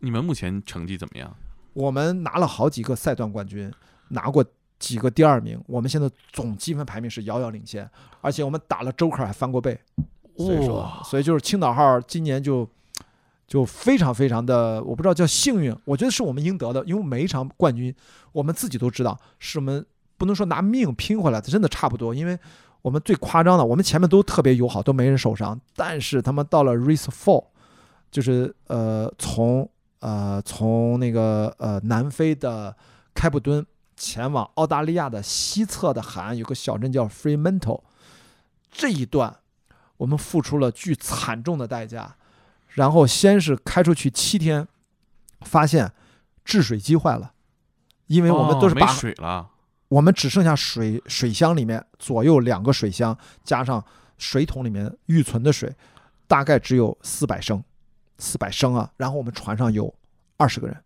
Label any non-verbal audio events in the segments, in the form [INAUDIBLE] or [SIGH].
你们目前成绩怎么样？我们拿了好几个赛段冠军，拿过几个第二名，我们现在总积分排名是遥遥领先，而且我们打了周克还翻过倍，所以说，哇所以就是青岛号今年就就非常非常的，我不知道叫幸运，我觉得是我们应得的，因为每一场冠军我们自己都知道是我们不能说拿命拼回来的，真的差不多，因为我们最夸张的，我们前面都特别友好，都没人受伤，但是他们到了 race four，就是呃从呃从那个呃南非的开普敦前往澳大利亚的西侧的海岸有个小镇叫 Fremantle，这一段我们付出了巨惨重的代价，然后先是开出去七天，发现制水机坏了，因为我们都是哦没把、水了，我们只剩下水水箱里面左右两个水箱，加上水桶里面预存的水，大概只有四百升，四百升啊。然后我们船上有二十个人，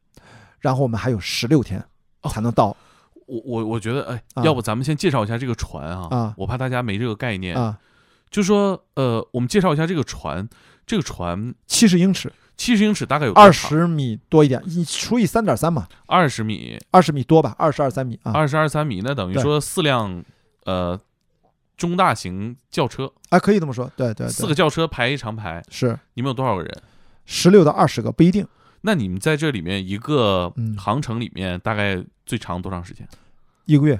然后我们还有十六天哦才能到我我我觉得，哎，啊要不咱们先介绍一下这个船啊，啊我怕大家没这个概念。啊，就说，呃，我们介绍一下这个船，这个船七十英尺，七十英尺，大概有二十米多一点，你除以三点三嘛，二十米，二十米多吧，二十二三米啊。二十二三米，那等于说四辆呃中大型轿车，啊，可以这么说，对对对，四个轿车排一长排，是你们有多少个人？十六到二十个不一定，那你们在这里面一个嗯。航程里面大概最长多长时间？一个月，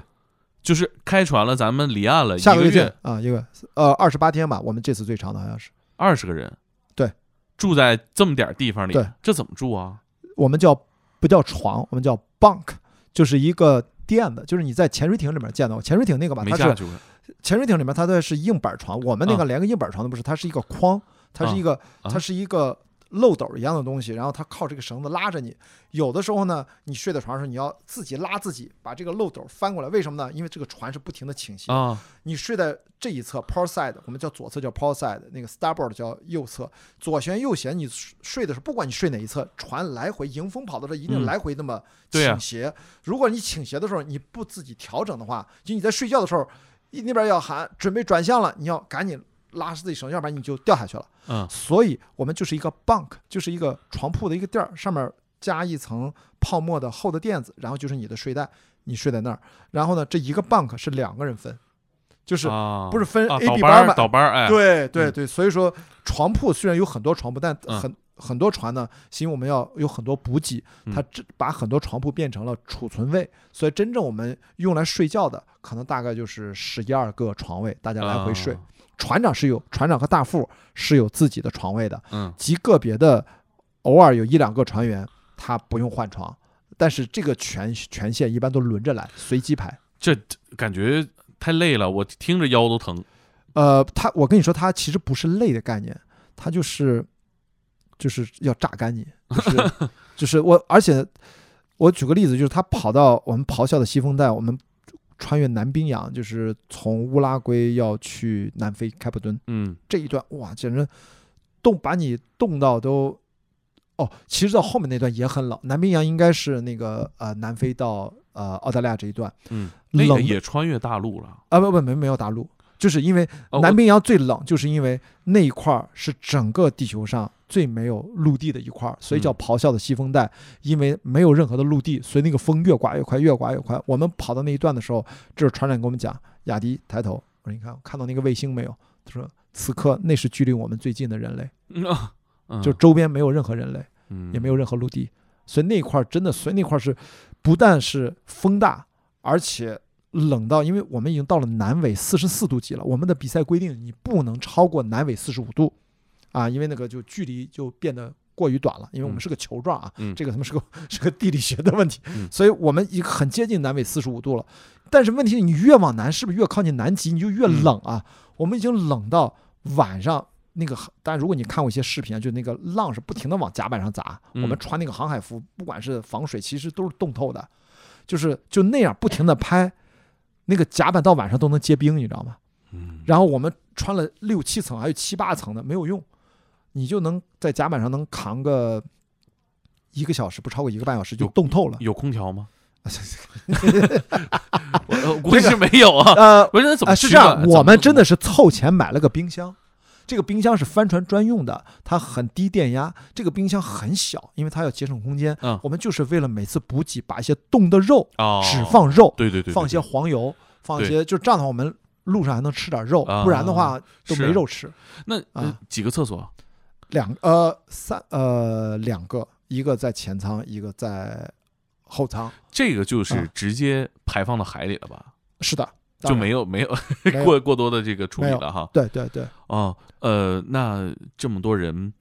就是开船了，咱们离岸了下个月见，啊，一个呃二十八天吧，我们这次最长的好像是。二十个人，对，住在这么点儿地方里，对，这怎么住啊？我们叫不叫床，我们叫 bunk，就是一个垫子，就是你在潜水艇里面见到潜水艇那个吧，它是没下去过，潜水艇里面它的是硬板床，我们那个连个硬板床都不是，它是一个框，它是一个啊。它是一个漏斗一样的东西，然后它靠这个绳子拉着你。有的时候呢，你睡在床上，你要自己拉自己，把这个漏斗翻过来。为什么呢？因为这个船是不停的倾斜。啊，你睡在这一侧 port side，我们叫左侧叫 port side，那个 starboard 叫右侧，左旋右旋。你睡的时候，不管你睡哪一侧，船来回迎风跑的时候，一定嗯来回那么倾斜。如果你倾斜的时候你不自己调整的话，就你在睡觉的时候，一那边要喊准备转向了，你要赶紧拉自己绳，要不然你就掉下去了。嗯，所以我们就是一个 bunk，就是一个床铺的一个垫儿，上面加一层泡沫的厚的垫子，然后就是你的睡袋，你睡在那儿。然后呢，这一个 bunk 是两个人分，就是啊不是分啊 A、倒 B 班儿嘛？倒班，哎，嗯对对对，所以说床铺虽然有很多床铺，但嗯很、很多船呢，是因为我们要有很多补给，它嗯这把很多床铺变成了储存位，所以真正我们用来睡觉的，可能大概就是十一二个床位，大家来回睡。啊船长是有船长和大副是有自己的床位的，嗯，极个别的偶尔有一两个船员他不用换床，但是这个权权限一般都轮着来，随机排。这感觉太累了，我听着腰都疼。呃，他我跟你说，他其实不是累的概念，他就是就是要榨干你，就是 [LAUGHS] 就是我，而且我举个例子，就是他跑到我们咆哮的西风带，我们穿越南冰洋，就是从乌拉圭要去南非开普敦嗯，这一段，哇，简直冻把你冻到都。哦，其实到后面那段也很冷，南冰洋应该是那个呃南非到呃澳大利亚这一段嗯，那个冷也穿越大陆了。啊不不没没有大陆，就是因为南冰洋最冷，就是因为那一块儿是整个地球上最没有陆地的一块儿，所以叫嗯咆哮的西风带。因为没有任何的陆地，所以那个风越刮越快，越刮越快。我们跑到那一段的时候，这是船长跟我们讲：“雅迪抬头，我说你看看到那个卫星没有？”他说：“此刻那是距离我们最近的人类，就周边没有任何人类，嗯也没有任何陆地，所以那块儿真的，所以那块儿是不但是风大，而且冷到，因为我们已经到了南纬四十四度几了，我们的比赛规定你不能超过南纬四十五度，啊，因为那个就距离就变得过于短了，因为我们嗯是个球状啊，嗯这个他妈是个是个地理学的问题，嗯 [LAUGHS] 所以我们已经很接近南纬四十五度了，但是问题是你越往南，是不是越靠近南极你就越嗯冷啊？我们已经冷到晚上。那个，但如果你看过一些视频啊，就那个浪是不停的往甲板上砸。嗯我们穿那个航海服，不管是防水，其实都是冻透的，就是就那样不停的拍，那个甲板到晚上都能结冰，你知道吗？嗯然后我们穿了六七层，还有七八层的，没有用，你就能在甲板上能扛个一个小时，不超过一个半小时就冻透了。有空调吗？[LAUGHS] 估计是没有啊。呃，不是那怎么啊，是这样，我们真的是凑钱买了个冰箱，这个冰箱是帆船专用的，它很低电压。这个冰箱很小，因为它要节省空间。嗯我们就是为了每次补给，把一些冻的肉哦，只放肉，对对对，对放一些黄油，放一些，就这样的话，我们路上还能吃点肉，啊不然的话都没肉吃。那呃啊几个厕所？两呃三呃两个，一个在前舱，一个在后舱。这个就是啊直接排放到海里了吧？是的，就没有没有 [LAUGHS] 过过多的这个处理了哈。对对对，哦，呃，那这么多人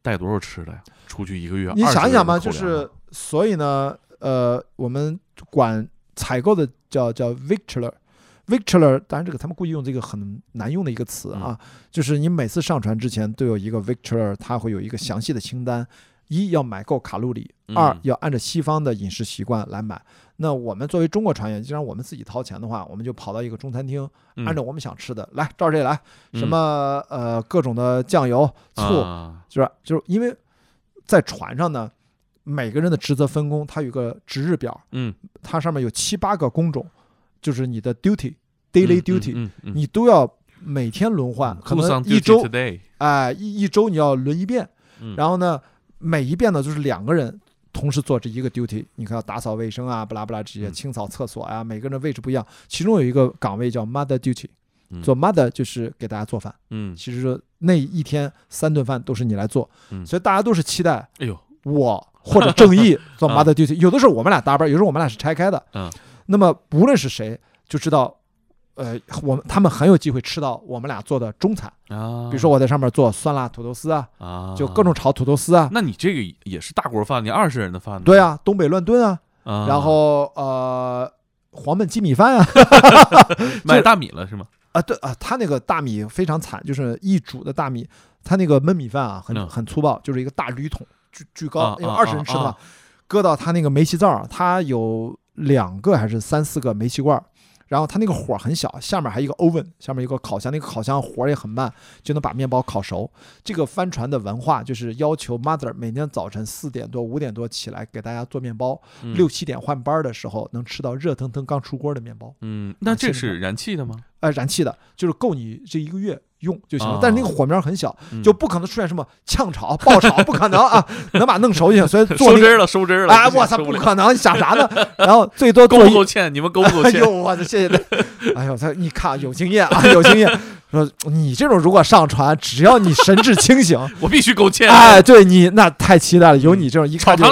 带多少吃的呀？出去一个月，你想一想吧，就是所以呢，呃，我们管采购的叫叫 Victular。Victular，当然这个他们故意用这个很难用的一个词啊，就是你每次上船之前都有一个 Victular，它会有一个详细的清单：一要买够卡路里，二嗯要按照西方的饮食习惯来买。那我们作为中国船员，既然我们自己掏钱的话，我们就跑到一个中餐厅，嗯。按照我们想吃的来，照这来，什嗯。么呃各种的酱油、醋，啊。是吧？就是因为在船上呢，每个人的职责分工，它有个值日表，嗯。它上面有七八个工种，就是你的 duty daily 嗯 duty，、你都要每天轮换，可能一周？哎一一周你要轮一遍，嗯。然后呢，每一遍呢就是两个人。同时做这一个 duty，你看要打扫卫生啊，不拉不拉这些，嗯清扫厕所啊，每个人的位置不一样。其中有一个岗位叫 mother duty，嗯做 mother 就是给大家做饭。嗯，其实那一天三顿饭都是你来做，嗯所以大家都是期待哎呦，我或者正义 [LAUGHS] 做啊 mother duty，有的时候我们俩搭班，有时候我们俩是拆开的。嗯，那么无论是谁，就知道，呃，我们他们很有机会吃到我们俩做的中餐，啊，比如说我在上面做酸辣土豆丝啊，啊，就各种炒土豆丝啊，那你这个也是大锅饭，你二十人的饭呢？对啊，东北乱炖啊，啊，然后呃黄焖鸡米饭啊，[LAUGHS] [LAUGHS] 买大米了是吗？啊对啊，他那个大米非常惨，就是一煮的大米，他那个焖米饭啊很嗯。很粗暴，就是一个大铝桶，巨巨高啊，因为啊二十人吃的嘛。啊，搁到他那个煤气灶儿，它有两个还是三四个煤气罐儿，然后它那个火很小，下面还有一个 oven，下面一个烤箱，那个烤箱火也很慢，就能把面包烤熟。这个帆船的文化就是要求 mother 每天早晨四点多五点多起来给大家做面包，嗯六七点换班的时候能吃到热腾腾刚出锅的面包，嗯，那这是燃气的吗？呃，燃气的，就是够你这一个月用就行了啊。但是那个火苗很小，嗯就不可能出现什么呛炒、爆炒，不可能啊，能把它弄熟就行。所以做收汁了，收汁儿了！哎，我操，不可能！你想啥呢？然后最多够够欠？你们够不够欠哎呦，？我的谢谢他。哎呦，他你看有经验啊，有经验。说你这种如果上船，只要你神志清醒，[LAUGHS] 我必须勾芡！哎，对你那太期待了。有你这种一看就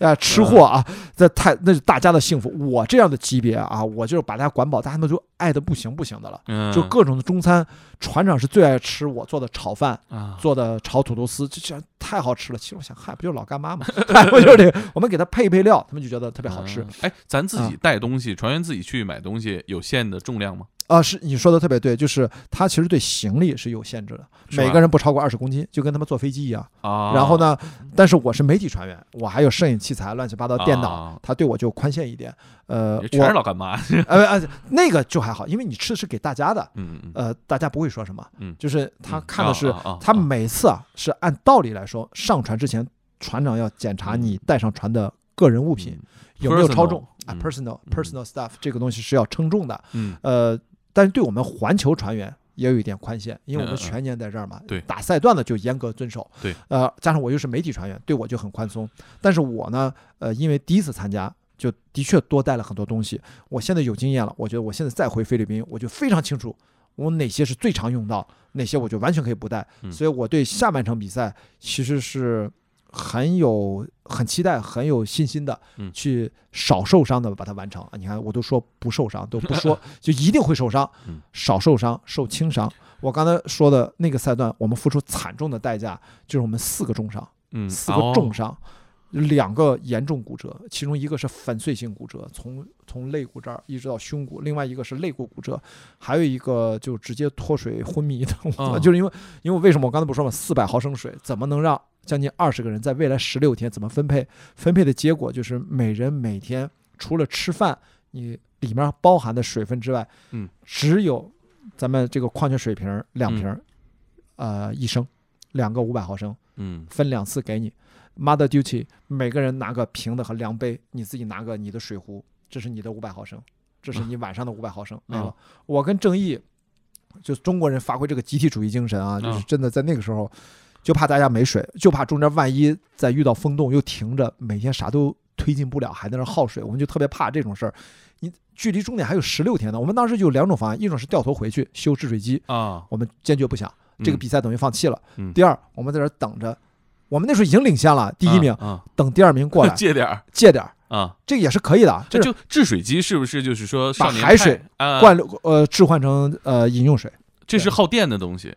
哎吃货啊，这太那是大家的幸福。我这样的级别啊，我就是把大家管饱，大家都就爱的不行不行的了。嗯，就各种的中餐，船长是最爱吃我做的炒饭，啊，做的炒土豆丝，这这太好吃了。其实我想，嗨，不就是老干妈吗？嗨，不就是这个？我们给他配配料，他们就觉得特别好吃啊。哎，咱自己啊带东西，船员自己去买东西，有限的重量吗？啊，是你说的特别对，就是它其实对行李是有限制的，每个人不超过二十公斤，就跟他们坐飞机一样。啊，然后呢，但是我是媒体船员，我还有摄影器材、乱七八糟电脑啊，他对我就宽限一点。呃，也全是我老干妈。[LAUGHS] 呃呃那个就还好，因为你吃的是给大家的，嗯嗯呃，大家不会说什么。嗯就是他嗯看的是啊啊啊他啊每次啊是按道理来说，上船之前船长要检查你嗯带上船的个人物品有没有超重啊嗯，personal 嗯 personal stuff 这个东西是要称重的。嗯呃，但是对我们环球船员也有一点宽限，因为我们全年在这儿嘛，对打赛段的就严格遵守，对，呃，加上我又是媒体船员，对我就很宽松。但是我呢，呃，因为第一次参加，就的确多带了很多东西。我现在有经验了，我觉得我现在再回菲律宾，我就非常清楚我哪些是最常用到，哪些我就完全可以不带。嗯所以我对下半场比赛其实是很有很期待、很有信心的嗯，去少受伤的把它完成。啊！你看，我都说不受伤，都不说，[LAUGHS] 就一定会受伤嗯，少受伤，受轻伤。我刚才说的那个赛段，我们付出惨重的代价，就是我们四个重伤，嗯，四个重伤，两个严重骨折，其中一个是粉碎性骨折，从从肋骨这儿一直到胸骨，另外一个是肋骨骨折，还有一个就直接脱水昏迷的，哦就是因为因为为什么我刚才不说嘛，四百毫升水怎么能让将近二十个人在未来十六天怎么分配？分配的结果就是每人每天除了吃饭，你里面包含的水分之外，嗯，只有咱们这个矿泉水瓶儿两瓶儿，呃，一升，两个五百毫升。嗯分两次给你。Mother duty，每个人拿个瓶子和量杯，你自己拿个你的水壶，这是你的五百毫升，这是你晚上的五百毫升没了。啊我跟正义就是中国人发挥这个集体主义精神啊，就是嗯真的在那个时候，就怕大家没水，就怕中间万一再遇到风洞又停着，每天啥都推进不了，还在那儿耗水，我们就特别怕这种事儿。你距离终点还有十六天呢，我们当时就有两种方案，一种是掉头回去修制水机，啊，我们坚决不想，这个嗯。比赛等于放弃了。嗯。第二，我们在这等着，我们那时候已经领先了，第一名，啊，等第二名过来。[LAUGHS] 借点儿。借点儿，啊，这个也是可以的，这就制水机是不是就是说把海水啊，灌呃置换成呃饮用水。这是耗电的东西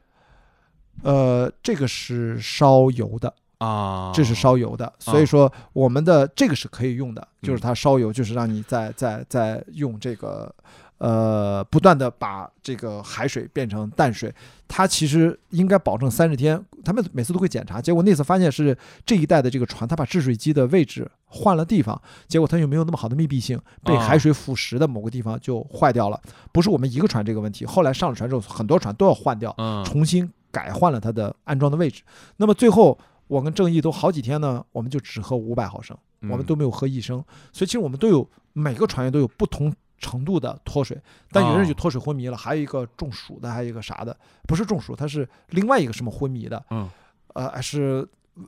呃，这个是烧油的，啊，这是烧油的，所以说我们的这个是可以用的，就是它烧油，就是让你在在在用这个呃不断的把这个海水变成淡水，它其实应该保证三十天，他们每次都会检查，结果那次发现是这一代的这个船，它把制水机的位置换了地方，结果它又没有那么好的密闭性，被啊海水腐蚀的某个地方就坏掉了，不是我们一个船这个问题，后来上了船之后，很多船都要换掉。嗯重新改换了它的安装的位置。那么最后，我跟正义都好几天呢，我们就只喝五百毫升，我们嗯都没有喝一升。所以其实我们都有每个船员都有不同程度的脱水，但有的人就哦脱水昏迷了，还有一个中暑的，还有一个啥的，不是中暑，他是另外一个什么昏迷的，嗯呃，是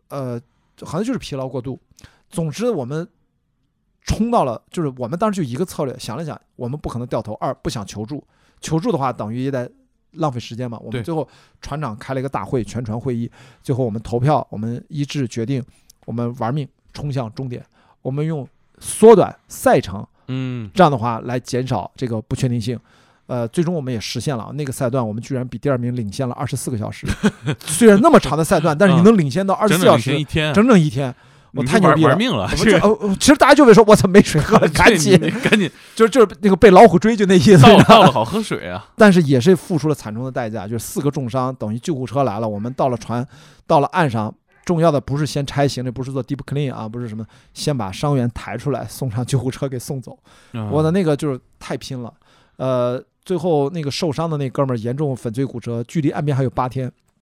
呃，好像就是疲劳过度。总之，我们冲到了，就是我们当时就一个策略，想了想，我们不可能掉头，二不想求助，求助的话等于也得浪费时间嘛。我们最后船长开了一个大会，全船会议，最后我们投票，我们一致决定，我们玩命冲向终点，我们用缩短赛程，嗯。这样的话来减少这个不确定性。呃，最终我们也实现了那个赛段，我们居然比第二名领先了二十四个小时。[LAUGHS] 虽然那么长的赛段，[LAUGHS] 但是你嗯能领先到二十小时，整整一天，整整一天，我太牛逼了。玩命了，其实大家就会说，我操，没水喝了，[LAUGHS] 赶紧，赶紧。就是就是那个被老虎追，就那意思。到到了好喝水啊，但是也是付出了惨重的代价，就是四个重伤，等于救护车来了，我们到了船，到了岸上，重要的不是先拆行李，不是做 deep clean 啊，不是什么，先把伤员抬出来，送上救护车给送走。我的那个就是太拼了，呃，最后那个受伤的那哥们儿严重粉碎骨折，距离岸边还有八天，